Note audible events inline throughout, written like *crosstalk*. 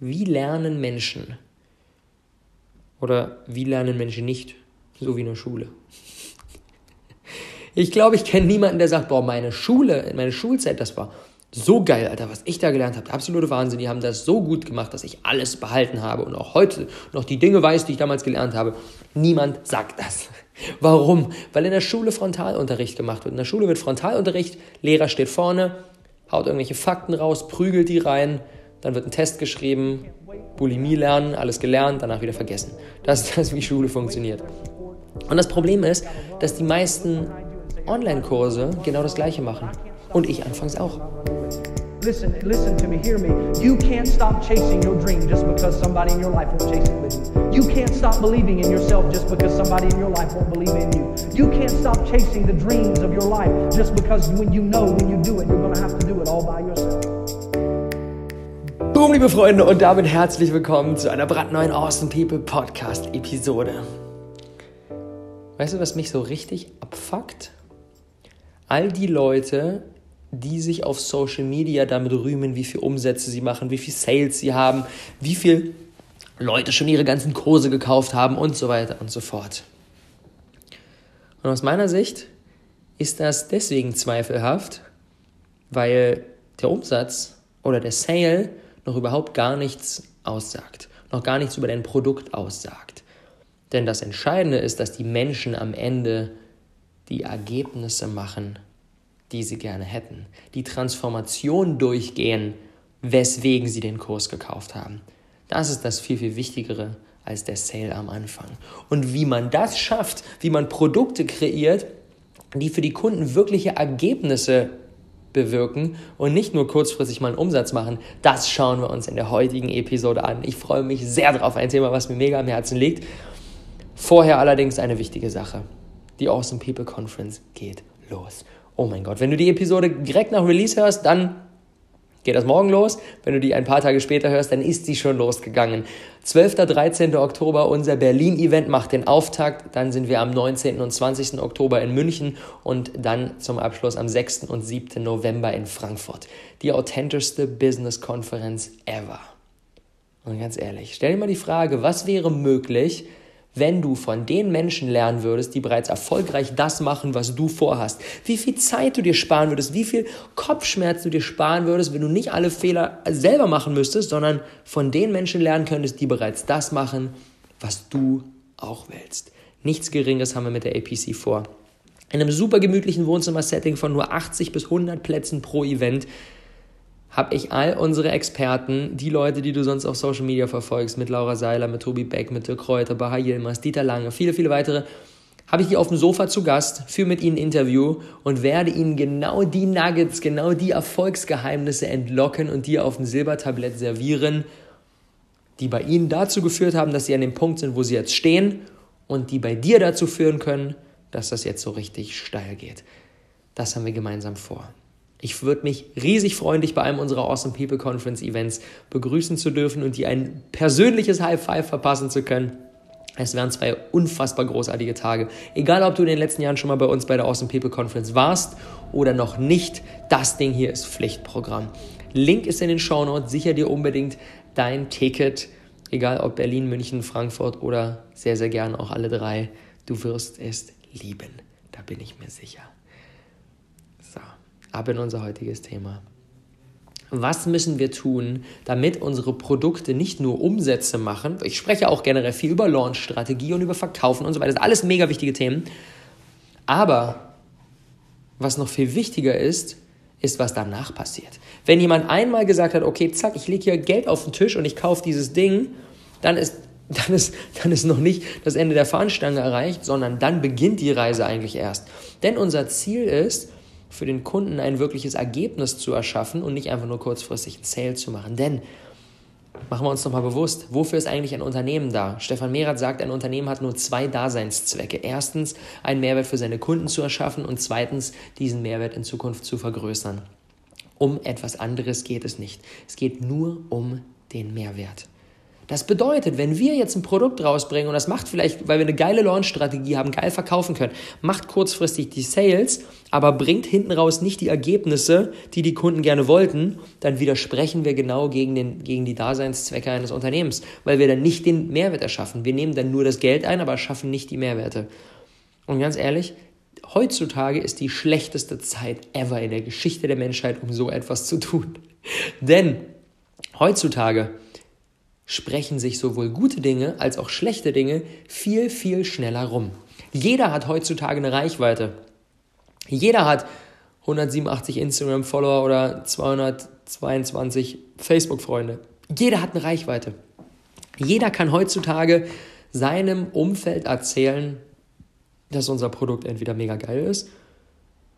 wie lernen Menschen oder wie lernen Menschen nicht, so wie in der Schule. Ich glaube, ich kenne niemanden, der sagt, boah, meine Schule, meine Schulzeit, das war so geil, Alter, was ich da gelernt habe. Absolute Wahnsinn. Die haben das so gut gemacht, dass ich alles behalten habe und auch heute noch die Dinge weiß, die ich damals gelernt habe. Niemand sagt das. Warum? Weil in der Schule Frontalunterricht gemacht wird. In der Schule wird Frontalunterricht, Lehrer steht vorne, haut irgendwelche Fakten raus, prügelt die rein, dann wird ein Test geschrieben, Bulimie lernen, alles gelernt, danach wieder vergessen. Das ist das, wie Schule funktioniert. Und das Problem ist, dass die meisten Online-Kurse genau das Gleiche machen. Und ich anfangs auch. Listen, listen to me, hear me. You can't stop chasing your dream just because somebody in your life won't chase it with you. You can't stop believing in yourself just because somebody in your life won't believe in you. You can't stop chasing the dreams of your life just because when you know when you do it, you're going to have to do it all by yourself. Boom, liebe Freunde, und damit herzlich willkommen zu einer brandneuen Awesome People Podcast Episode. Weißt du, was mich so richtig abfuckt? All die Leute, die sich auf Social Media damit rühmen, wie viel Umsätze sie machen, wie viel Sales sie haben, wie viel Leute schon ihre ganzen Kurse gekauft haben und so weiter und so fort. Und aus meiner Sicht ist das deswegen zweifelhaft, weil der Umsatz oder der Sale noch überhaupt gar nichts aussagt, noch gar nichts über dein Produkt aussagt. Denn das Entscheidende ist, dass die Menschen am Ende die Ergebnisse machen, die sie gerne hätten, die Transformation durchgehen, weswegen sie den Kurs gekauft haben. Das ist das viel, viel Wichtigere als der Sale am Anfang. Und wie man das schafft, wie man Produkte kreiert, die für die Kunden wirkliche Ergebnisse bewirken und nicht nur kurzfristig mal einen Umsatz machen, das schauen wir uns in der heutigen Episode an. Ich freue mich sehr drauf, ein Thema, was mir mega am Herzen liegt. Vorher allerdings eine wichtige Sache. Die Awesome People Conference geht los. Oh mein Gott, wenn du die Episode direkt nach Release hörst, dann geht das morgen los. Wenn du die ein paar Tage später hörst, dann ist sie schon losgegangen. 12. 13. Oktober, unser Berlin-Event macht den Auftakt. Dann sind wir am 19. und 20. Oktober in München und dann zum Abschluss am 6. und 7. November in Frankfurt. Die authentischste Business-Konferenz ever. Und ganz ehrlich, stell dir mal die Frage, was wäre möglich, wenn du von den Menschen lernen würdest, die bereits erfolgreich das machen, was du vorhast. Wie viel Zeit du dir sparen würdest, wie viel Kopfschmerz du dir sparen würdest, wenn du nicht alle Fehler selber machen müsstest, sondern von den Menschen lernen könntest, die bereits das machen, was du auch willst. Nichts Geringes haben wir mit der APC vor. In einem super gemütlichen Wohnzimmer-Setting von nur 80 bis 100 Plätzen pro Event habe ich all unsere Experten, die Leute, die du sonst auf Social Media verfolgst, mit Laura Seiler, mit Tobi Beck, mit Dirk Kräuter, Baha Yilmaz, Dieter Lange, viele, viele weitere, habe ich die auf dem Sofa zu Gast, führe mit ihnen Interview und werde ihnen genau die Nuggets, genau die Erfolgsgeheimnisse entlocken und dir auf dem Silbertablett servieren, die bei ihnen dazu geführt haben, dass sie an dem Punkt sind, wo sie jetzt stehen und die bei dir dazu führen können, dass das jetzt so richtig steil geht. Das haben wir gemeinsam vor. Ich würde mich riesig freuen, dich bei einem unserer Awesome People Conference Events begrüßen zu dürfen und dir ein persönliches High Five verpassen zu können. Es wären zwei unfassbar großartige Tage. Egal, ob du in den letzten Jahren schon mal bei uns bei der Awesome People Conference warst oder noch nicht, das Ding hier ist Pflichtprogramm. Link ist in den Show Notes. Sicher dir unbedingt dein Ticket, egal ob Berlin, München, Frankfurt oder sehr, sehr gern auch alle drei. Du wirst es lieben. Da bin ich mir sicher ab in unser heutiges Thema. Was müssen wir tun, damit unsere Produkte nicht nur Umsätze machen? Ich spreche auch generell viel über Launch-Strategie und über Verkaufen und so weiter. Das sind alles mega wichtige Themen. Aber was noch viel wichtiger ist, ist, was danach passiert. Wenn jemand einmal gesagt hat, okay, zack, ich lege hier Geld auf den Tisch und ich kaufe dieses Ding, dann ist, *laughs* dann, ist, dann ist noch nicht das Ende der Fahnenstange erreicht, sondern dann beginnt die Reise eigentlich erst. Denn unser Ziel ist, für den Kunden ein wirkliches Ergebnis zu erschaffen und nicht einfach nur kurzfristig einen Sale zu machen. Denn machen wir uns nochmal bewusst, wofür ist eigentlich ein Unternehmen da? Stefan Mehrath sagt, ein Unternehmen hat nur zwei Daseinszwecke. Erstens, einen Mehrwert für seine Kunden zu erschaffen und zweitens, diesen Mehrwert in Zukunft zu vergrößern. Um etwas anderes geht es nicht. Es geht nur um den Mehrwert. Das bedeutet, wenn wir jetzt ein Produkt rausbringen und das macht vielleicht, weil wir eine geile Launch-Strategie haben, geil verkaufen können, macht kurzfristig die Sales, aber bringt hinten raus nicht die Ergebnisse, die die Kunden gerne wollten, dann widersprechen wir genau gegen, den, gegen die Daseinszwecke eines Unternehmens, weil wir dann nicht den Mehrwert erschaffen. Wir nehmen dann nur das Geld ein, aber schaffen nicht die Mehrwerte. Und ganz ehrlich, heutzutage ist die schlechteste Zeit ever in der Geschichte der Menschheit, um so etwas zu tun. *laughs* Denn heutzutage sprechen sich sowohl gute Dinge als auch schlechte Dinge viel, viel schneller rum. Jeder hat heutzutage eine Reichweite. Jeder hat 187 Instagram-Follower oder 222 Facebook-Freunde. Jeder hat eine Reichweite. Jeder kann heutzutage seinem Umfeld erzählen, dass unser Produkt entweder mega geil ist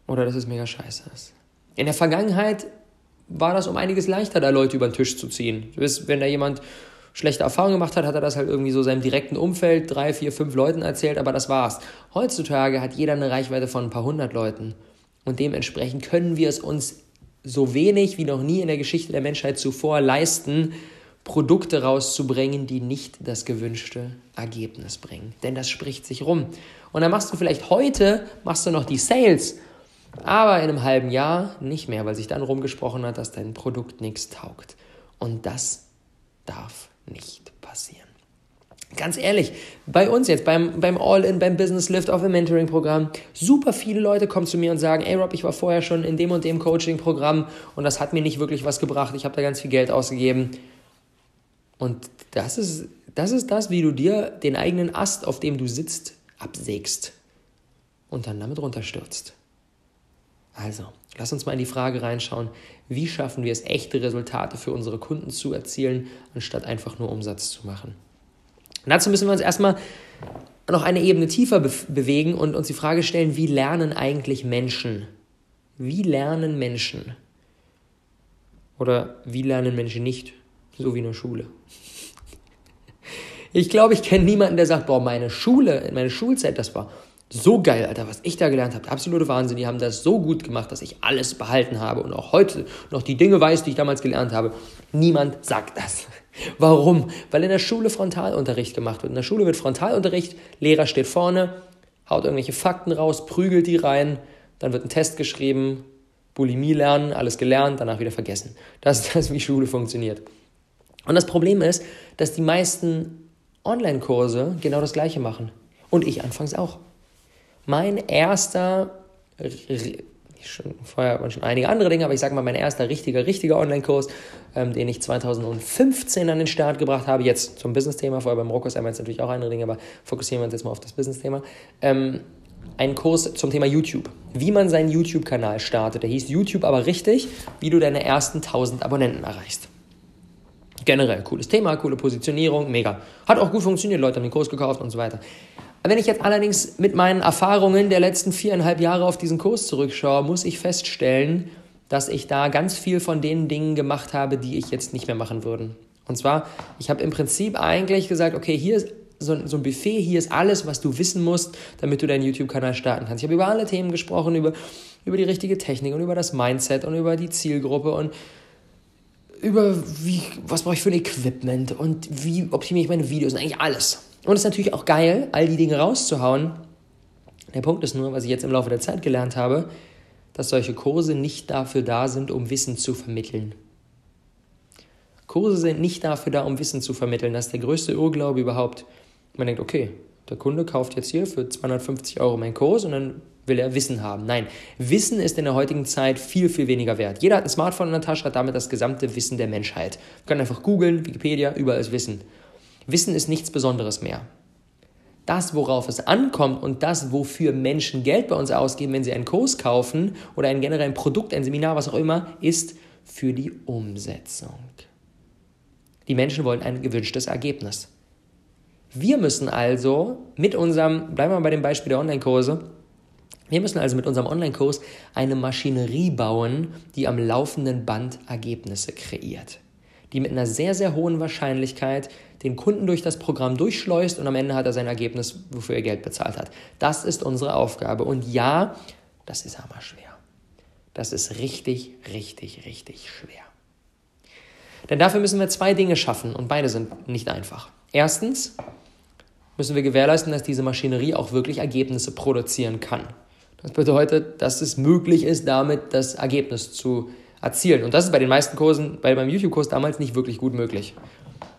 oder dass es mega scheiße ist. In der Vergangenheit war das um einiges leichter, da Leute über den Tisch zu ziehen. Wenn da jemand schlechte Erfahrungen gemacht hat, hat er das halt irgendwie so seinem direkten Umfeld, drei, vier, fünf Leuten erzählt, aber das war's. Heutzutage hat jeder eine Reichweite von ein paar hundert Leuten. Und dementsprechend können wir es uns so wenig wie noch nie in der Geschichte der Menschheit zuvor leisten, Produkte rauszubringen, die nicht das gewünschte Ergebnis bringen. Denn das spricht sich rum. Und dann machst du vielleicht heute, machst du noch die Sales, aber in einem halben Jahr nicht mehr, weil sich dann rumgesprochen hat, dass dein Produkt nichts taugt. Und das darf nicht passieren. Ganz ehrlich, bei uns jetzt, beim, beim All-In, beim Business Lift auf dem Mentoring-Programm, super viele Leute kommen zu mir und sagen, ey Rob, ich war vorher schon in dem und dem Coaching-Programm und das hat mir nicht wirklich was gebracht, ich habe da ganz viel Geld ausgegeben. Und das ist, das ist das, wie du dir den eigenen Ast, auf dem du sitzt, absägst und dann damit runterstürzt. Also, lass uns mal in die Frage reinschauen, wie schaffen wir es, echte Resultate für unsere Kunden zu erzielen, anstatt einfach nur Umsatz zu machen. Und dazu müssen wir uns erstmal noch eine Ebene tiefer be bewegen und uns die Frage stellen, wie lernen eigentlich Menschen? Wie lernen Menschen? Oder wie lernen Menschen nicht? So wie in der Schule. Ich glaube, ich kenne niemanden, der sagt, boah, meine Schule, meine Schulzeit, das war so geil, Alter, was ich da gelernt habe. Absolute Wahnsinn. Die haben das so gut gemacht, dass ich alles behalten habe und auch heute noch die Dinge weiß, die ich damals gelernt habe. Niemand sagt das. *laughs* Warum? Weil in der Schule Frontalunterricht gemacht wird. In der Schule wird Frontalunterricht, Lehrer steht vorne, haut irgendwelche Fakten raus, prügelt die rein, dann wird ein Test geschrieben, Bulimie lernen, alles gelernt, danach wieder vergessen. Das ist das, wie Schule funktioniert. Und das Problem ist, dass die meisten Online-Kurse genau das Gleiche machen. Und ich anfangs auch. Mein erster, schon, vorher waren schon einige andere Dinge, aber ich sage mal, mein erster richtiger, richtiger Online-Kurs, ähm, den ich 2015 an den Start gebracht habe, jetzt zum Business-Thema, vorher beim Rockos einmal natürlich auch andere Dinge, aber fokussieren wir uns jetzt mal auf das Business-Thema. Ähm, ein Kurs zum Thema YouTube. Wie man seinen YouTube-Kanal startet. Der hieß YouTube aber richtig, wie du deine ersten 1000 Abonnenten erreichst. Generell cooles Thema, coole Positionierung, mega. Hat auch gut funktioniert, Leute haben den Kurs gekauft und so weiter. Wenn ich jetzt allerdings mit meinen Erfahrungen der letzten viereinhalb Jahre auf diesen Kurs zurückschaue, muss ich feststellen, dass ich da ganz viel von den Dingen gemacht habe, die ich jetzt nicht mehr machen würde. Und zwar, ich habe im Prinzip eigentlich gesagt, okay, hier ist so, ein Buffet, hier ist alles, was du wissen musst, damit du deinen YouTube-Kanal starten kannst. Ich habe über alle Themen gesprochen, über, über die richtige Technik und über das Mindset und über die Zielgruppe und über wie, was brauche ich für ein Equipment und wie optimiere ich meine Videos und eigentlich alles. Und es ist natürlich auch geil, all die Dinge rauszuhauen. Der Punkt ist nur, was ich jetzt im Laufe der Zeit gelernt habe, dass solche Kurse nicht dafür da sind, um Wissen zu vermitteln. Kurse sind nicht dafür da, um Wissen zu vermitteln. Das ist der größte Irrglaube überhaupt. Man denkt, okay, der Kunde kauft jetzt hier für 250 Euro meinen Kurs und dann will er Wissen haben. Nein, Wissen ist in der heutigen Zeit viel, viel weniger wert. Jeder hat ein Smartphone in der Tasche, hat damit das gesamte Wissen der Menschheit. Wir können einfach googeln, Wikipedia, überall ist Wissen. Wissen ist nichts Besonderes mehr. Das, worauf es ankommt und das, wofür Menschen Geld bei uns ausgeben, wenn sie einen Kurs kaufen oder ein generell ein Produkt, ein Seminar, was auch immer, ist für die Umsetzung. Die Menschen wollen ein gewünschtes Ergebnis. Wir müssen also mit unserem, bleiben wir mal bei dem Beispiel der Online-Kurse, wir müssen also mit unserem Online-Kurs eine Maschinerie bauen, die am laufenden Band Ergebnisse kreiert die mit einer sehr, sehr hohen Wahrscheinlichkeit den Kunden durch das Programm durchschleust und am Ende hat er sein Ergebnis, wofür er Geld bezahlt hat. Das ist unsere Aufgabe. Und ja, das ist aber schwer. Das ist richtig, richtig, richtig schwer. Denn dafür müssen wir zwei Dinge schaffen und beide sind nicht einfach. Erstens müssen wir gewährleisten, dass diese Maschinerie auch wirklich Ergebnisse produzieren kann. Das bedeutet, dass es möglich ist, damit das Ergebnis zu erzielen. Und das ist bei den meisten Kursen, bei meinem YouTube-Kurs damals nicht wirklich gut möglich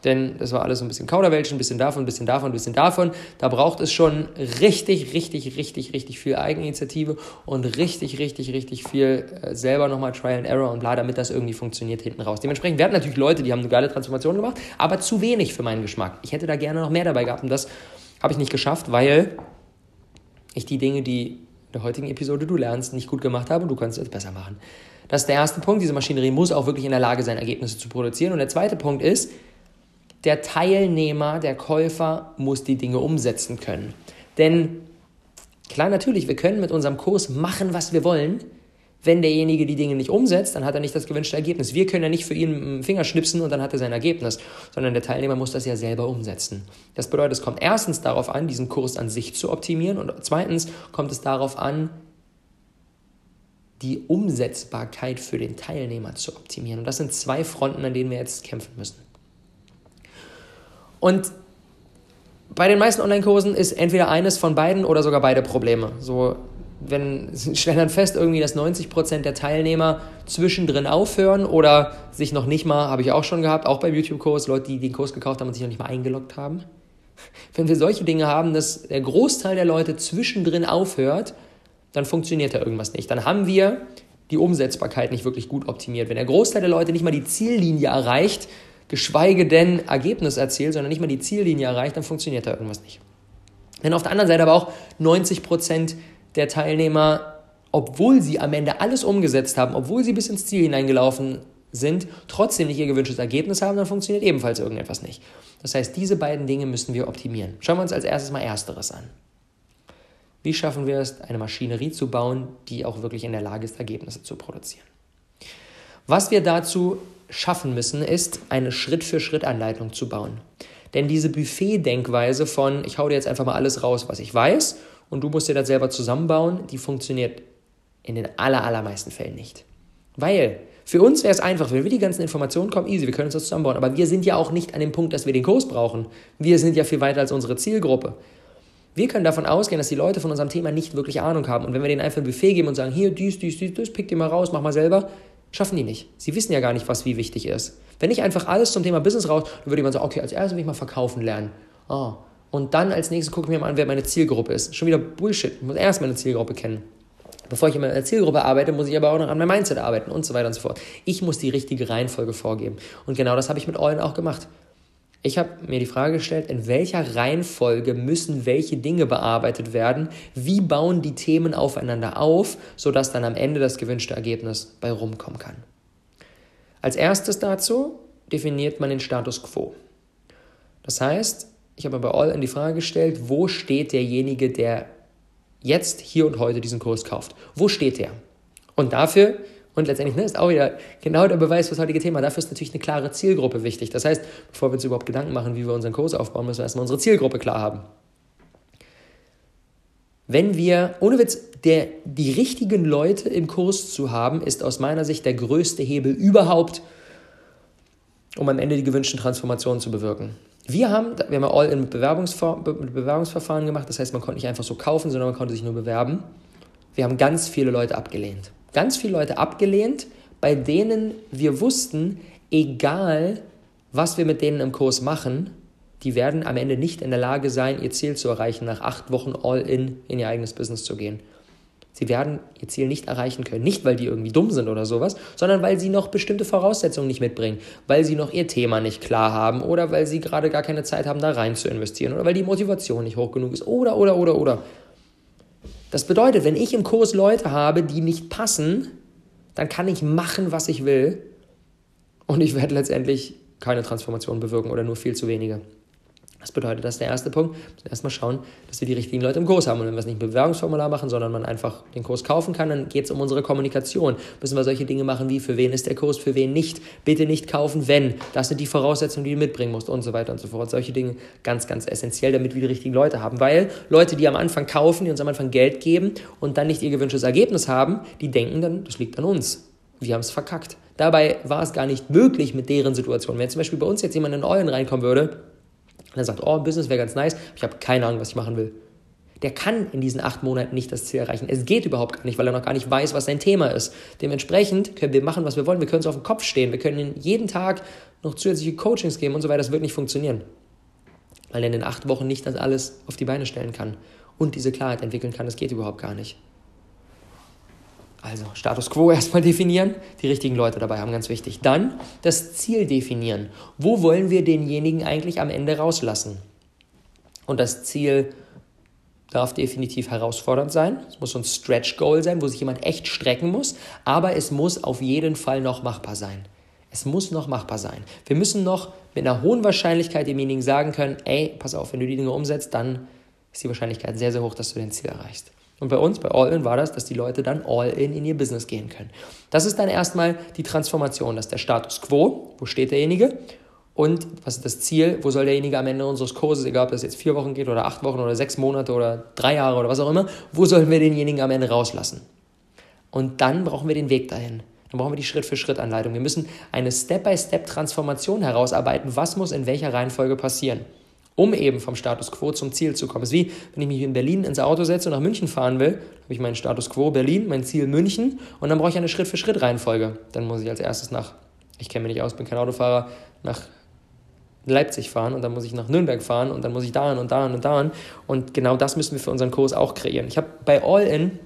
denn das war alles so ein bisschen Kauderwelsch, ein bisschen davon, ein bisschen davon, ein bisschen davon. Da braucht es schon richtig, richtig, richtig, richtig viel Eigeninitiative und richtig, richtig, richtig viel äh, selber nochmal Trial and Error und bla, damit das irgendwie funktioniert hinten raus. Dementsprechend, hatten natürlich Leute, die haben eine geile Transformation gemacht, aber zu wenig für meinen Geschmack. Ich hätte da gerne noch mehr dabei gehabt und das habe ich nicht geschafft, weil ich die Dinge, die in der heutigen Episode du lernst, nicht gut gemacht habe und du kannst es besser machen. Das ist der erste Punkt. Diese Maschinerie muss auch wirklich in der Lage sein, Ergebnisse zu produzieren. Und der zweite Punkt ist, der Teilnehmer, der Käufer muss die Dinge umsetzen können. Denn klar, natürlich, wir können mit unserem Kurs machen, was wir wollen. Wenn derjenige die Dinge nicht umsetzt, dann hat er nicht das gewünschte Ergebnis. Wir können ja nicht für ihn dem Finger schnipsen und dann hat er sein Ergebnis, sondern der Teilnehmer muss das ja selber umsetzen. Das bedeutet, es kommt erstens darauf an, diesen Kurs an sich zu optimieren und zweitens kommt es darauf an, die Umsetzbarkeit für den Teilnehmer zu optimieren. Und das sind zwei Fronten, an denen wir jetzt kämpfen müssen. Und bei den meisten Online-Kursen ist entweder eines von beiden oder sogar beide Probleme. So, wenn *laughs* stellen dann fest, irgendwie, dass 90% der Teilnehmer zwischendrin aufhören oder sich noch nicht mal, habe ich auch schon gehabt, auch beim YouTube-Kurs, Leute, die den Kurs gekauft haben und sich noch nicht mal eingeloggt haben. *laughs* Wenn wir solche Dinge haben, dass der Großteil der Leute zwischendrin aufhört, dann funktioniert da irgendwas nicht. Dann haben wir die Umsetzbarkeit nicht wirklich gut optimiert. Wenn der Großteil der Leute nicht mal die Ziellinie erreicht, geschweige denn Ergebnis erzielt, sondern nicht mal die Ziellinie erreicht, dann funktioniert da irgendwas nicht. Wenn auf der anderen Seite aber auch 90 Prozent der Teilnehmer, obwohl sie am Ende alles umgesetzt haben, obwohl sie bis ins Ziel hineingelaufen sind, trotzdem nicht ihr gewünschtes Ergebnis haben, dann funktioniert ebenfalls irgendetwas nicht. Das heißt, diese beiden Dinge müssen wir optimieren. Schauen wir uns als erstes mal Ersteres an. Wie schaffen wir es, eine Maschinerie zu bauen, die auch wirklich in der Lage ist, Ergebnisse zu produzieren? Was wir dazu schaffen müssen, ist, eine Schritt-für-Schritt-Anleitung zu bauen. Denn diese Buffet-Denkweise von, ich hau dir jetzt einfach mal alles raus, was ich weiß, und du musst dir das selber zusammenbauen, die funktioniert in den aller, allermeisten Fällen nicht. Weil für uns wäre es einfach, wenn wir die ganzen Informationen kommen, easy, wir können uns das zusammenbauen. Aber wir sind ja auch nicht an dem Punkt, dass wir den Kurs brauchen. Wir sind ja viel weiter als unsere Zielgruppe. Wir können davon ausgehen, dass die Leute von unserem Thema nicht wirklich Ahnung haben. Und wenn wir denen einfach ein Buffet geben und sagen, hier, dies, dies, dies, dies, pick dir mal raus, mach mal selber, Schaffen die nicht. Sie wissen ja gar nicht, was wie wichtig ist. Wenn ich einfach alles zum Thema Business raus, dann würde jemand sagen, okay, als erstes will ich mal verkaufen lernen. Ah. Und dann als nächstes gucke ich mir mal an, wer meine Zielgruppe ist. Schon wieder Bullshit. Ich muss erst meine Zielgruppe kennen. Bevor ich in meiner Zielgruppe arbeite, muss ich aber auch noch an meinem Mindset arbeiten und so weiter und so fort. Ich muss die richtige Reihenfolge vorgeben. Und genau das habe ich mit Eulen auch gemacht. Ich habe mir die Frage gestellt, in welcher Reihenfolge müssen welche Dinge bearbeitet werden? Wie bauen die Themen aufeinander auf, sodass dann am Ende das gewünschte Ergebnis bei rumkommen kann? Als erstes dazu definiert man den Status quo. Das heißt, ich habe bei All in die Frage gestellt, wo steht derjenige, der jetzt, hier und heute diesen Kurs kauft? Wo steht der? Und dafür und letztendlich ne, ist auch wieder genau der Beweis für das heutige Thema. Dafür ist natürlich eine klare Zielgruppe wichtig. Das heißt, bevor wir uns überhaupt Gedanken machen, wie wir unseren Kurs aufbauen, müssen wir erstmal unsere Zielgruppe klar haben. Wenn wir, ohne Witz, der, die richtigen Leute im Kurs zu haben, ist aus meiner Sicht der größte Hebel überhaupt, um am Ende die gewünschten Transformationen zu bewirken. Wir haben, wir haben all in Bewerbungsver Bewerbungsverfahren gemacht, das heißt, man konnte nicht einfach so kaufen, sondern man konnte sich nur bewerben. Wir haben ganz viele Leute abgelehnt ganz viele Leute abgelehnt, bei denen wir wussten, egal was wir mit denen im Kurs machen, die werden am Ende nicht in der Lage sein, ihr Ziel zu erreichen, nach acht Wochen all-in in ihr eigenes Business zu gehen. Sie werden ihr Ziel nicht erreichen können. Nicht, weil die irgendwie dumm sind oder sowas, sondern weil sie noch bestimmte Voraussetzungen nicht mitbringen. Weil sie noch ihr Thema nicht klar haben oder weil sie gerade gar keine Zeit haben, da rein zu investieren oder weil die Motivation nicht hoch genug ist oder, oder, oder, oder. Das bedeutet, wenn ich im Kurs Leute habe, die nicht passen, dann kann ich machen, was ich will und ich werde letztendlich keine Transformation bewirken oder nur viel zu wenige. Das bedeutet, das ist der erste Punkt. Erstmal schauen, dass wir die richtigen Leute im Kurs haben. Und wenn wir es nicht ein Bewerbungsformular machen, sondern man einfach den Kurs kaufen kann, dann geht es um unsere Kommunikation. Müssen wir solche Dinge machen wie, für wen ist der Kurs, für wen nicht. Bitte nicht kaufen, wenn. Das sind die Voraussetzungen, die du mitbringen musst und so weiter und so fort. Solche Dinge ganz, ganz essentiell, damit wir die richtigen Leute haben. Weil Leute, die am Anfang kaufen, die uns am Anfang Geld geben und dann nicht ihr gewünschtes Ergebnis haben, die denken dann, das liegt an uns. wir haben es verkackt. Dabei war es gar nicht möglich mit deren Situation. Wenn zum Beispiel bei uns jetzt jemand in Eulen reinkommen würde und er sagt, oh, Business wäre ganz nice, ich habe keine Ahnung, was ich machen will. Der kann in diesen acht Monaten nicht das Ziel erreichen. Es geht überhaupt gar nicht, weil er noch gar nicht weiß, was sein Thema ist. Dementsprechend können wir machen, was wir wollen. Wir können es auf den Kopf stehen. Wir können jeden Tag noch zusätzliche Coachings geben und so weiter. Das wird nicht funktionieren. Weil er in den acht Wochen nicht das alles auf die Beine stellen kann und diese Klarheit entwickeln kann. Das geht überhaupt gar nicht. Also Status quo *laughs* erstmal definieren, die richtigen Leute dabei haben, ganz wichtig. Dann das Ziel definieren. Wo wollen wir denjenigen eigentlich am Ende rauslassen? Und das Ziel darf definitiv herausfordernd sein. Es muss so ein Stretch Goal sein, wo sich jemand echt strecken muss, aber es muss auf jeden Fall noch machbar sein. Es muss noch machbar sein. Wir müssen noch mit einer hohen Wahrscheinlichkeit demjenigen sagen können, ey, pass auf, wenn du die Dinge umsetzt, dann ist die Wahrscheinlichkeit sehr, sehr hoch, dass du dein Ziel erreichst. Und bei uns, bei All-In, war das, dass die Leute dann All-In in ihr Business gehen können. Das ist dann erstmal die Transformation, das ist der Status quo, wo steht derjenige und was ist das Ziel, wo soll derjenige am Ende unseres Kurses, egal ob das jetzt vier Wochen geht oder acht Wochen oder sechs Monate oder drei Jahre oder was auch immer, wo sollen wir denjenigen am Ende rauslassen? Und dann brauchen wir den Weg dahin. Dann brauchen wir die Schritt-für-Schritt-Anleitung. Wir müssen eine Step-by-Step-Transformation herausarbeiten, was muss in welcher Reihenfolge passieren um eben vom Status quo zum Ziel zu kommen. Es ist wie, wenn ich mich in Berlin ins Auto setze und nach München fahren will, habe ich meinen Status quo Berlin, mein Ziel München und dann brauche ich eine Schritt-für-Schritt-Reihenfolge. Dann muss ich als erstes nach, ich kenne mich nicht aus, bin kein Autofahrer, nach Leipzig fahren und dann muss ich nach Nürnberg fahren und dann muss ich dahin und dahin und dahin. Und genau das müssen wir für unseren Kurs auch kreieren. Ich habe bei All In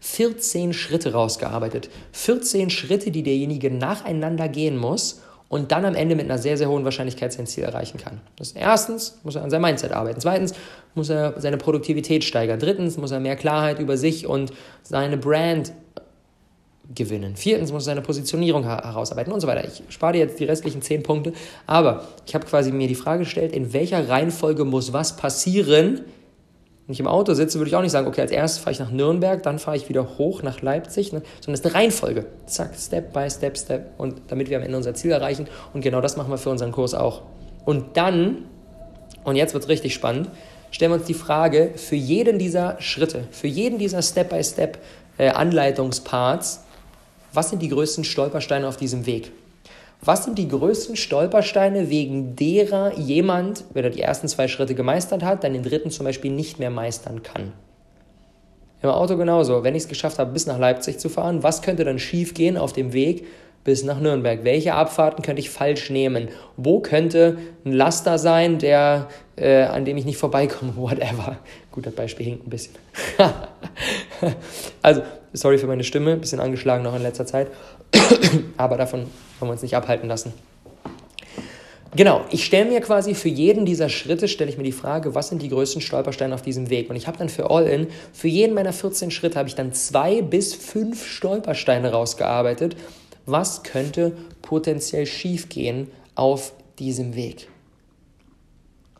14 Schritte rausgearbeitet. 14 Schritte, die derjenige nacheinander gehen muss, und dann am Ende mit einer sehr, sehr hohen Wahrscheinlichkeit sein Ziel erreichen kann. Das erstens muss er an seinem Mindset arbeiten. Zweitens muss er seine Produktivität steigern. Drittens muss er mehr Klarheit über sich und seine Brand gewinnen. Viertens muss er seine Positionierung herausarbeiten und so weiter. Ich spare dir jetzt die restlichen zehn Punkte, aber ich habe quasi mir die Frage gestellt, in welcher Reihenfolge muss was passieren, wenn ich im Auto sitze, würde ich auch nicht sagen, okay, als erstes fahre ich nach Nürnberg, dann fahre ich wieder hoch nach Leipzig, ne? sondern es ist eine Reihenfolge. Zack, Step by Step, Step. Und damit wir am Ende unser Ziel erreichen. Und genau das machen wir für unseren Kurs auch. Und dann, und jetzt wird es richtig spannend, stellen wir uns die Frage, für jeden dieser Schritte, für jeden dieser Step by Step äh, Anleitungsparts, was sind die größten Stolpersteine auf diesem Weg? Was sind die größten Stolpersteine, wegen derer jemand, wenn er die ersten zwei Schritte gemeistert hat, dann den dritten zum Beispiel nicht mehr meistern kann? Im Auto genauso. Wenn ich es geschafft habe, bis nach Leipzig zu fahren, was könnte dann schief gehen auf dem Weg bis nach Nürnberg? Welche Abfahrten könnte ich falsch nehmen? Wo könnte ein Laster sein, der, äh, an dem ich nicht vorbeikomme? *laughs* Whatever. Gut, das Beispiel hinkt ein bisschen. *laughs* also, sorry für meine Stimme, ein bisschen angeschlagen noch in letzter Zeit. *coughs* Aber davon wollen wir uns nicht abhalten lassen. Genau, ich stelle mir quasi für jeden dieser Schritte, stelle ich mir die Frage, was sind die größten Stolpersteine auf diesem Weg? Und ich habe dann für All-In, für jeden meiner 14 Schritte habe ich dann zwei bis fünf Stolpersteine rausgearbeitet. Was könnte potenziell schiefgehen auf diesem Weg?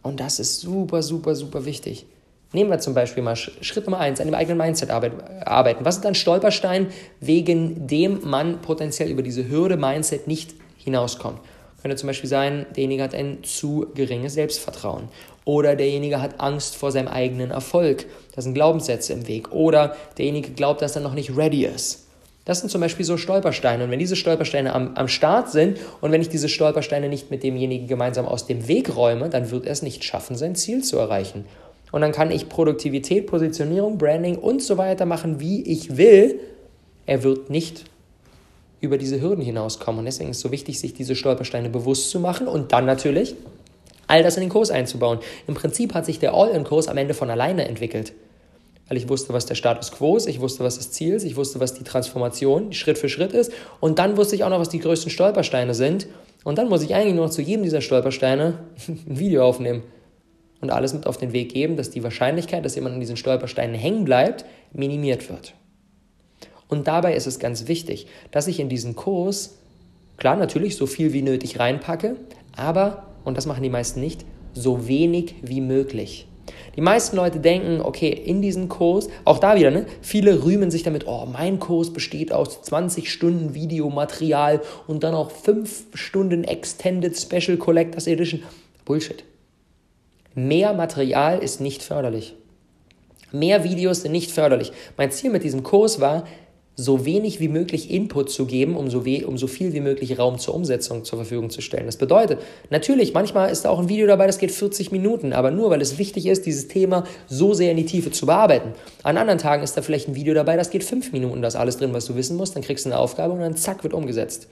Und das ist super, super, super wichtig. Nehmen wir zum Beispiel mal Schritt Nummer eins, an dem eigenen Mindset arbeiten. Was ist ein Stolperstein, wegen dem man potenziell über diese Hürde Mindset nicht hinauskommt? Könnte zum Beispiel sein, derjenige hat ein zu geringes Selbstvertrauen. Oder derjenige hat Angst vor seinem eigenen Erfolg. Da sind Glaubenssätze im Weg. Oder derjenige glaubt, dass er noch nicht ready ist. Das sind zum Beispiel so Stolpersteine. Und wenn diese Stolpersteine am, am Start sind und wenn ich diese Stolpersteine nicht mit demjenigen gemeinsam aus dem Weg räume, dann wird er es nicht schaffen, sein Ziel zu erreichen. Und dann kann ich Produktivität, Positionierung, Branding und so weiter machen, wie ich will. Er wird nicht über diese Hürden hinauskommen. Und deswegen ist es so wichtig, sich diese Stolpersteine bewusst zu machen und dann natürlich all das in den Kurs einzubauen. Im Prinzip hat sich der All-in-Kurs am Ende von alleine entwickelt. Weil ich wusste, was der Status quo ist, ich wusste, was das Ziel ist, ich wusste, was die Transformation Schritt für Schritt ist. Und dann wusste ich auch noch, was die größten Stolpersteine sind. Und dann muss ich eigentlich nur noch zu jedem dieser Stolpersteine *laughs* ein Video aufnehmen und alles mit auf den Weg geben, dass die Wahrscheinlichkeit, dass jemand an diesen Stolpersteinen hängen bleibt, minimiert wird. Und dabei ist es ganz wichtig, dass ich in diesen Kurs, klar natürlich so viel wie nötig reinpacke, aber, und das machen die meisten nicht, so wenig wie möglich. Die meisten Leute denken, okay, in diesem Kurs, auch da wieder, ne, viele rühmen sich damit, oh, mein Kurs besteht aus 20 Stunden Videomaterial und dann auch 5 Stunden Extended Special Collectors Edition. Bullshit. Mehr Material ist nicht förderlich. Mehr Videos sind nicht förderlich. Mein Ziel mit diesem Kurs war, so wenig wie möglich Input zu geben, um so, um so viel wie möglich Raum zur Umsetzung zur Verfügung zu stellen. Das bedeutet, natürlich, manchmal ist da auch ein Video dabei, das geht 40 Minuten, aber nur, weil es wichtig ist, dieses Thema so sehr in die Tiefe zu bearbeiten. An anderen Tagen ist da vielleicht ein Video dabei, das geht 5 Minuten, da ist alles drin, was du wissen musst, dann kriegst du eine Aufgabe und dann zack, wird umgesetzt.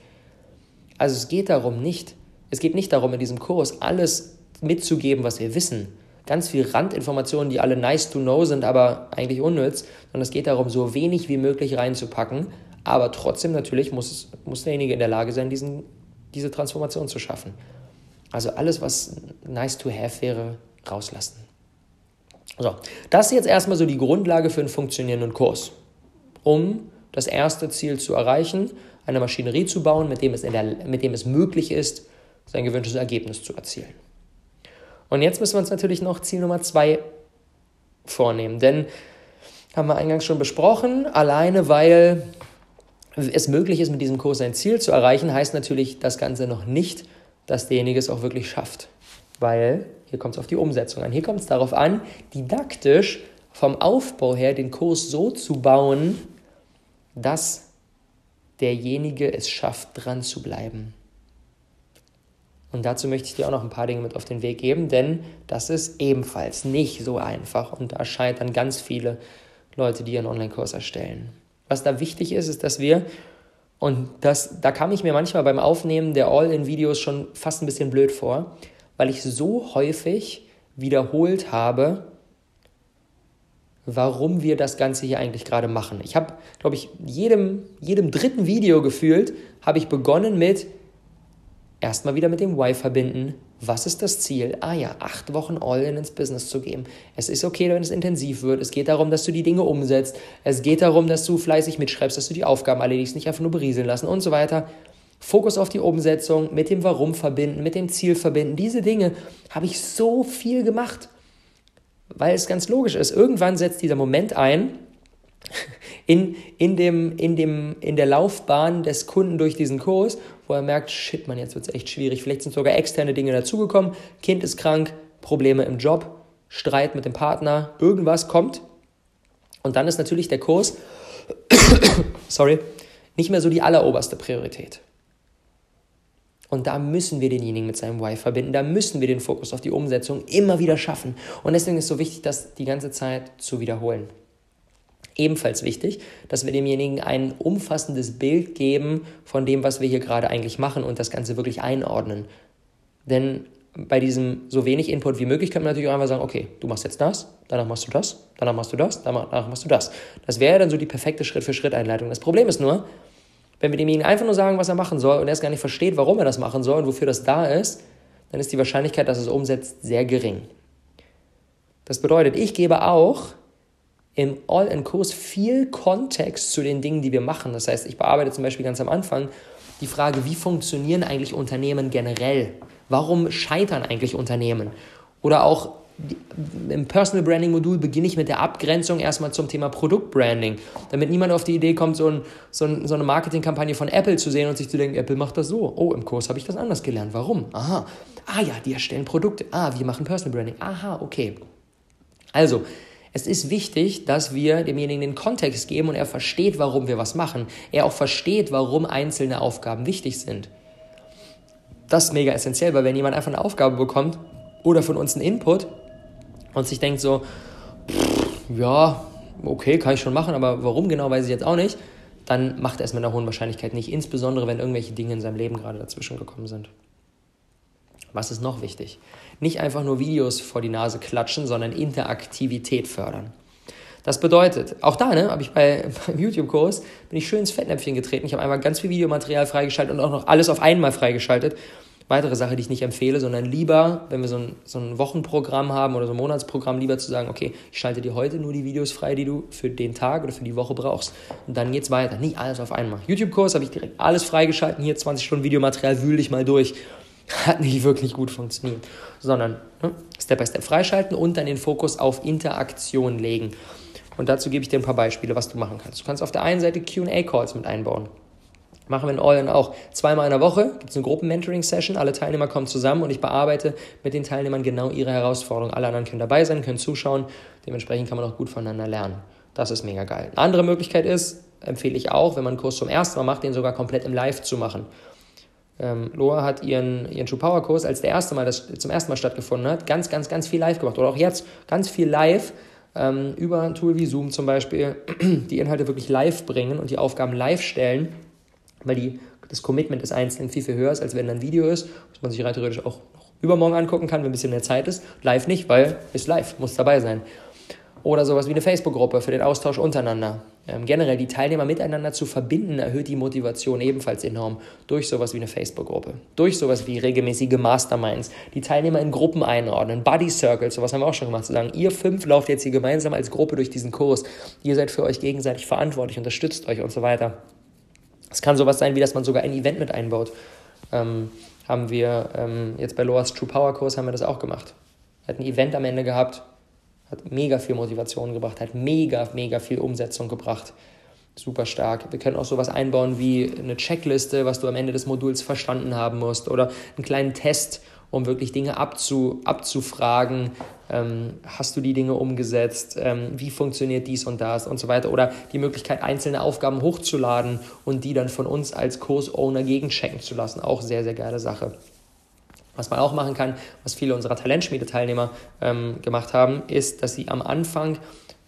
Also es geht darum nicht, es geht nicht darum, in diesem Kurs alles mitzugeben, was wir wissen, ganz viel Randinformationen, die alle nice to know sind, aber eigentlich unnütz, sondern es geht darum, so wenig wie möglich reinzupacken. Aber trotzdem natürlich muss, muss derjenige in der Lage sein, diesen, diese Transformation zu schaffen. Also alles, was nice to have wäre, rauslassen. So, das ist jetzt erstmal so die Grundlage für einen funktionierenden Kurs, um das erste Ziel zu erreichen, eine Maschinerie zu bauen, mit dem es, der, mit dem es möglich ist, sein gewünschtes Ergebnis zu erzielen. Und jetzt müssen wir uns natürlich noch Ziel Nummer zwei vornehmen, denn haben wir eingangs schon besprochen, alleine weil es möglich ist, mit diesem Kurs ein Ziel zu erreichen, heißt natürlich das Ganze noch nicht, dass derjenige es auch wirklich schafft. Weil hier kommt es auf die Umsetzung an. Hier kommt es darauf an, didaktisch vom Aufbau her den Kurs so zu bauen, dass derjenige es schafft, dran zu bleiben. Und dazu möchte ich dir auch noch ein paar Dinge mit auf den Weg geben, denn das ist ebenfalls nicht so einfach und da scheitern ganz viele Leute, die ihren Online-Kurs erstellen. Was da wichtig ist, ist, dass wir, und das, da kam ich mir manchmal beim Aufnehmen der All-in-Videos schon fast ein bisschen blöd vor, weil ich so häufig wiederholt habe, warum wir das Ganze hier eigentlich gerade machen. Ich habe, glaube ich, jedem, jedem dritten Video gefühlt, habe ich begonnen mit, erstmal wieder mit dem Why verbinden. Was ist das Ziel? Ah ja, acht Wochen All-in ins Business zu geben. Es ist okay, wenn es intensiv wird. Es geht darum, dass du die Dinge umsetzt. Es geht darum, dass du fleißig mitschreibst, dass du die Aufgaben erledigst, nicht einfach nur berieseln lassen und so weiter. Fokus auf die Umsetzung, mit dem Warum verbinden, mit dem Ziel verbinden. Diese Dinge habe ich so viel gemacht, weil es ganz logisch ist. Irgendwann setzt dieser Moment ein, in, in, dem, in, dem, in der Laufbahn des Kunden durch diesen Kurs, wo er merkt, shit, man, jetzt wird es echt schwierig. Vielleicht sind sogar externe Dinge dazugekommen. Kind ist krank, Probleme im Job, Streit mit dem Partner, irgendwas kommt. Und dann ist natürlich der Kurs, *coughs* sorry, nicht mehr so die alleroberste Priorität. Und da müssen wir denjenigen mit seinem Why verbinden, da müssen wir den Fokus auf die Umsetzung immer wieder schaffen. Und deswegen ist es so wichtig, das die ganze Zeit zu wiederholen. Ebenfalls wichtig, dass wir demjenigen ein umfassendes Bild geben von dem, was wir hier gerade eigentlich machen und das Ganze wirklich einordnen. Denn bei diesem so wenig Input wie möglich kann man natürlich auch einfach sagen, okay, du machst jetzt das, danach machst du das, danach machst du das, danach machst du das. Das wäre dann so die perfekte Schritt-für-Schritt-Einleitung. Das Problem ist nur, wenn wir demjenigen einfach nur sagen, was er machen soll und er es gar nicht versteht, warum er das machen soll und wofür das da ist, dann ist die Wahrscheinlichkeit, dass es umsetzt, sehr gering. Das bedeutet, ich gebe auch im All-in-Kurs viel Kontext zu den Dingen, die wir machen. Das heißt, ich bearbeite zum Beispiel ganz am Anfang die Frage, wie funktionieren eigentlich Unternehmen generell? Warum scheitern eigentlich Unternehmen? Oder auch im Personal Branding Modul beginne ich mit der Abgrenzung erstmal zum Thema Produktbranding, damit niemand auf die Idee kommt, so, ein, so, ein, so eine Marketingkampagne von Apple zu sehen und sich zu denken, Apple macht das so. Oh, im Kurs habe ich das anders gelernt. Warum? Aha. Ah ja, die erstellen Produkte. Ah, wir machen Personal Branding. Aha, okay. Also, es ist wichtig, dass wir demjenigen den Kontext geben und er versteht, warum wir was machen. Er auch versteht, warum einzelne Aufgaben wichtig sind. Das ist mega essentiell, weil wenn jemand einfach eine Aufgabe bekommt oder von uns einen Input und sich denkt so, pff, ja, okay, kann ich schon machen, aber warum genau, weiß ich jetzt auch nicht, dann macht er es mit einer hohen Wahrscheinlichkeit nicht, insbesondere wenn irgendwelche Dinge in seinem Leben gerade dazwischen gekommen sind. Was ist noch wichtig? Nicht einfach nur Videos vor die Nase klatschen, sondern Interaktivität fördern. Das bedeutet, auch da, ne, habe ich bei, *laughs* beim YouTube-Kurs, bin ich schön ins Fettnäpfchen getreten. Ich habe einmal ganz viel Videomaterial freigeschaltet und auch noch alles auf einmal freigeschaltet. Weitere Sache, die ich nicht empfehle, sondern lieber, wenn wir so ein, so ein Wochenprogramm haben oder so ein Monatsprogramm, lieber zu sagen, okay, ich schalte dir heute nur die Videos frei, die du für den Tag oder für die Woche brauchst. Und dann geht's weiter. Nicht alles auf einmal. YouTube-Kurs habe ich direkt alles freigeschalten. Hier 20 Stunden Videomaterial, wühl dich mal durch hat nicht wirklich gut funktioniert, sondern ne, Step by Step freischalten und dann den Fokus auf Interaktion legen. Und dazu gebe ich dir ein paar Beispiele, was du machen kannst. Du kannst auf der einen Seite QA-Calls mit einbauen. Machen wir in in auch zweimal in der Woche, gibt es eine Gruppen-Mentoring-Session, alle Teilnehmer kommen zusammen und ich bearbeite mit den Teilnehmern genau ihre Herausforderungen. Alle anderen können dabei sein, können zuschauen, dementsprechend kann man auch gut voneinander lernen. Das ist mega geil. Eine andere Möglichkeit ist, empfehle ich auch, wenn man einen Kurs zum ersten Mal macht, den sogar komplett im Live zu machen. Ähm, Loa hat ihren, ihren True Power Kurs, als der erste Mal, das zum ersten Mal stattgefunden hat, ganz, ganz, ganz viel live gemacht. Oder auch jetzt ganz viel live ähm, über ein Tool wie Zoom zum Beispiel, *clears throat* die Inhalte wirklich live bringen und die Aufgaben live stellen, weil die, das Commitment des Einzelnen viel, viel höher ist, als wenn ein Video ist, was man sich rein theoretisch auch übermorgen angucken kann, wenn ein bisschen mehr Zeit ist. Live nicht, weil ist live, muss dabei sein. Oder sowas wie eine Facebook-Gruppe für den Austausch untereinander. Ähm, generell die Teilnehmer miteinander zu verbinden, erhöht die Motivation ebenfalls enorm durch sowas wie eine Facebook-Gruppe. Durch sowas wie regelmäßige Masterminds, die Teilnehmer in Gruppen einordnen, Buddy Circles, sowas haben wir auch schon gemacht, zu sagen, ihr fünf lauft jetzt hier gemeinsam als Gruppe durch diesen Kurs, ihr seid für euch gegenseitig verantwortlich, unterstützt euch und so weiter. Es kann sowas sein, wie dass man sogar ein Event mit einbaut. Ähm, haben wir ähm, jetzt bei Loas True Power Kurs haben wir das auch gemacht. Hat ein Event am Ende gehabt, hat mega viel Motivation gebracht, hat mega, mega viel Umsetzung gebracht. Super stark. Wir können auch sowas einbauen wie eine Checkliste, was du am Ende des Moduls verstanden haben musst oder einen kleinen Test, um wirklich Dinge abzu, abzufragen. Ähm, hast du die Dinge umgesetzt? Ähm, wie funktioniert dies und das und so weiter? Oder die Möglichkeit, einzelne Aufgaben hochzuladen und die dann von uns als Kursowner gegenchecken zu lassen. Auch sehr, sehr geile Sache. Was man auch machen kann, was viele unserer Talentschmiede-Teilnehmer ähm, gemacht haben, ist, dass sie am Anfang,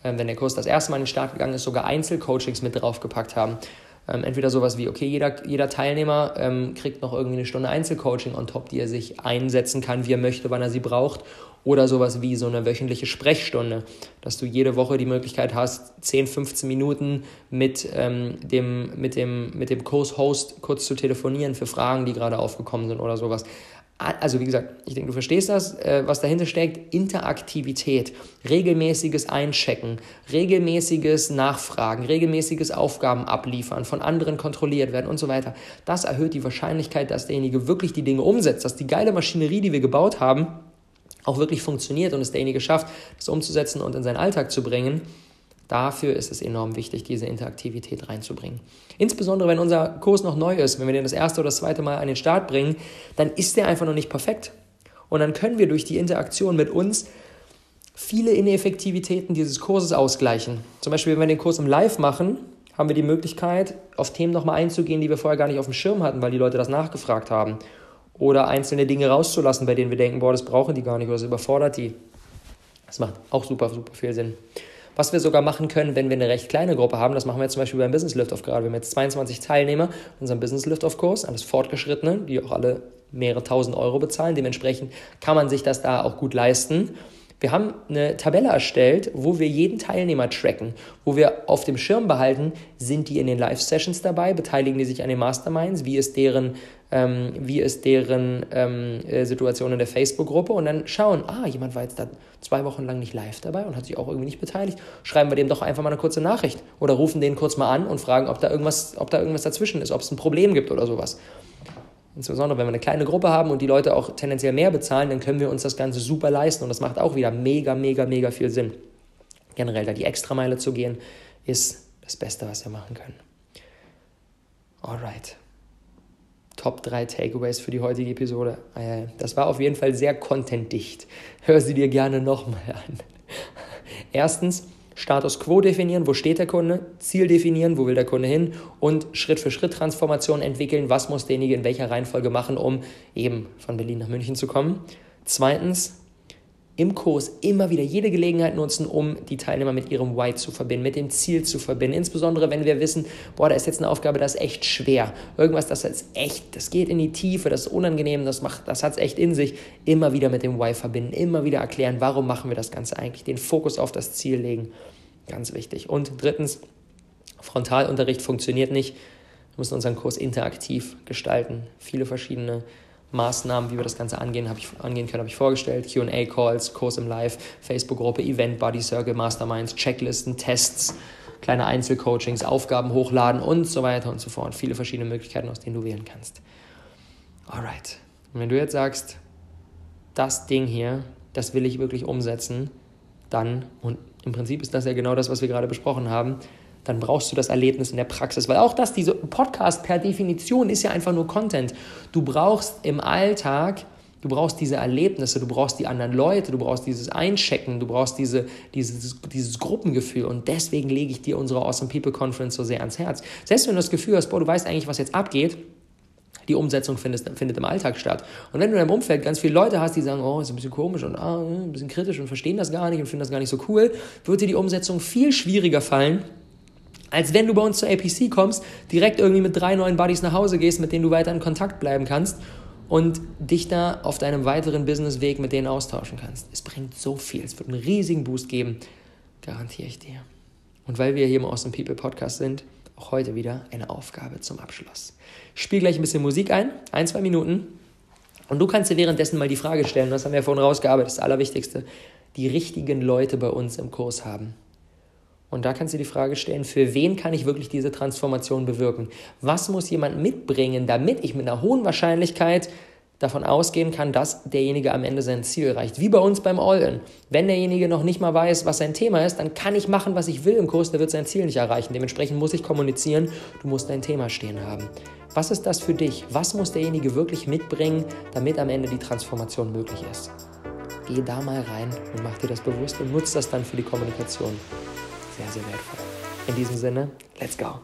ähm, wenn der Kurs das erste Mal in den Start gegangen ist, sogar Einzelcoachings mit draufgepackt haben. Ähm, entweder sowas wie, okay, jeder, jeder Teilnehmer ähm, kriegt noch irgendwie eine Stunde Einzelcoaching on top, die er sich einsetzen kann, wie er möchte, wann er sie braucht. Oder sowas wie so eine wöchentliche Sprechstunde, dass du jede Woche die Möglichkeit hast, 10, 15 Minuten mit, ähm, dem, mit dem, mit dem Kurshost kurz zu telefonieren für Fragen, die gerade aufgekommen sind oder sowas also wie gesagt, ich denke, du verstehst das, äh, was dahinter steckt. Interaktivität, regelmäßiges Einchecken, regelmäßiges Nachfragen, regelmäßiges Aufgaben abliefern, von anderen kontrolliert werden und so weiter. Das erhöht die Wahrscheinlichkeit, dass derjenige wirklich die Dinge umsetzt, dass die geile Maschinerie, die wir gebaut haben, auch wirklich funktioniert und es derjenige schafft, das umzusetzen und in seinen Alltag zu bringen. Dafür ist es enorm wichtig, diese Interaktivität reinzubringen. Insbesondere wenn unser Kurs noch neu ist, wenn wir den das erste oder zweite Mal an den Start bringen, dann ist der einfach noch nicht perfekt. Und dann können wir durch die Interaktion mit uns viele Ineffektivitäten dieses Kurses ausgleichen. Zum Beispiel, wenn wir den Kurs im Live machen, haben wir die Möglichkeit, auf Themen nochmal einzugehen, die wir vorher gar nicht auf dem Schirm hatten, weil die Leute das nachgefragt haben. Oder einzelne Dinge rauszulassen, bei denen wir denken, boah, das brauchen die gar nicht oder das überfordert die. Das macht auch super, super viel Sinn. Was wir sogar machen können, wenn wir eine recht kleine Gruppe haben, das machen wir zum Beispiel beim Business Lift Off gerade. Wir haben jetzt 22 Teilnehmer in unserem Business Lift Off Kurs, alles Fortgeschrittene, die auch alle mehrere tausend Euro bezahlen. Dementsprechend kann man sich das da auch gut leisten. Wir haben eine Tabelle erstellt, wo wir jeden Teilnehmer tracken, wo wir auf dem Schirm behalten, sind die in den Live-Sessions dabei, beteiligen die sich an den Masterminds, wie ist deren, ähm, wie ist deren ähm, äh, Situation in der Facebook-Gruppe und dann schauen, ah, jemand war jetzt da zwei Wochen lang nicht live dabei und hat sich auch irgendwie nicht beteiligt, schreiben wir dem doch einfach mal eine kurze Nachricht oder rufen den kurz mal an und fragen, ob da irgendwas, ob da irgendwas dazwischen ist, ob es ein Problem gibt oder sowas. Insbesondere wenn wir eine kleine Gruppe haben und die Leute auch tendenziell mehr bezahlen, dann können wir uns das Ganze super leisten und das macht auch wieder mega, mega, mega viel Sinn. Generell da die Extrameile zu gehen, ist das Beste, was wir machen können. Alright. Top 3 Takeaways für die heutige Episode. Das war auf jeden Fall sehr contentdicht. Hör sie dir gerne nochmal an. Erstens, Status Quo definieren, wo steht der Kunde, Ziel definieren, wo will der Kunde hin und Schritt für Schritt Transformation entwickeln, was muss derjenige in welcher Reihenfolge machen, um eben von Berlin nach München zu kommen. Zweitens, im Kurs immer wieder jede Gelegenheit nutzen, um die Teilnehmer mit ihrem Why zu verbinden, mit dem Ziel zu verbinden. Insbesondere, wenn wir wissen, boah, da ist jetzt eine Aufgabe, das ist echt schwer. Irgendwas, das ist echt, das geht in die Tiefe, das ist unangenehm, das das hat es echt in sich. Immer wieder mit dem Why verbinden, immer wieder erklären, warum machen wir das Ganze eigentlich, den Fokus auf das Ziel legen. Ganz wichtig. Und drittens, Frontalunterricht funktioniert nicht. Wir müssen unseren Kurs interaktiv gestalten. Viele verschiedene Maßnahmen, wie wir das Ganze angehen, ich, angehen können, habe ich vorgestellt. QA-Calls, Kurs im Live, Facebook-Gruppe, Event, Buddy Circle, Masterminds, Checklisten, Tests, kleine Einzelcoachings, Aufgaben hochladen und so weiter und so fort. Viele verschiedene Möglichkeiten, aus denen du wählen kannst. Alright. Und wenn du jetzt sagst, das Ding hier, das will ich wirklich umsetzen, dann, und im Prinzip ist das ja genau das, was wir gerade besprochen haben, dann brauchst du das Erlebnis in der Praxis. Weil auch das, diese Podcast per Definition ist ja einfach nur Content. Du brauchst im Alltag Du brauchst diese Erlebnisse, du brauchst die anderen Leute, du brauchst dieses Einchecken, du brauchst diese, dieses, dieses Gruppengefühl. Und deswegen lege ich dir unsere Awesome People Conference so sehr ans Herz. Selbst wenn du das Gefühl hast, boah, du weißt eigentlich, was jetzt abgeht, die Umsetzung findet, findet im Alltag statt. Und wenn du in deinem Umfeld ganz viele Leute hast, die sagen, oh, ist ein bisschen komisch und ah, ein bisschen kritisch und verstehen das gar nicht und finden das gar nicht so cool, wird dir die Umsetzung viel schwieriger fallen, als wenn du bei uns zur APC kommst, direkt irgendwie mit drei neuen Buddies nach Hause gehst, mit denen du weiter in Kontakt bleiben kannst und dich da auf deinem weiteren Businessweg mit denen austauschen kannst. Es bringt so viel. Es wird einen riesigen Boost geben, garantiere ich dir. Und weil wir hier im Awesome People Podcast sind, auch heute wieder eine Aufgabe zum Abschluss. Ich spiele gleich ein bisschen Musik ein, ein, zwei Minuten. Und du kannst dir währenddessen mal die Frage stellen, das haben wir vorhin rausgearbeitet, das Allerwichtigste, die richtigen Leute bei uns im Kurs haben. Und da kannst du die Frage stellen, für wen kann ich wirklich diese Transformation bewirken? Was muss jemand mitbringen, damit ich mit einer hohen Wahrscheinlichkeit davon ausgehen kann, dass derjenige am Ende sein Ziel erreicht. Wie bei uns beim All-In. Wenn derjenige noch nicht mal weiß, was sein Thema ist, dann kann ich machen, was ich will im Kurs, der wird sein Ziel nicht erreichen. Dementsprechend muss ich kommunizieren, du musst dein Thema stehen haben. Was ist das für dich? Was muss derjenige wirklich mitbringen, damit am Ende die Transformation möglich ist? Geh da mal rein und mach dir das bewusst und nutze das dann für die Kommunikation. Sehr, sehr wertvoll. In diesem Sinne, let's go.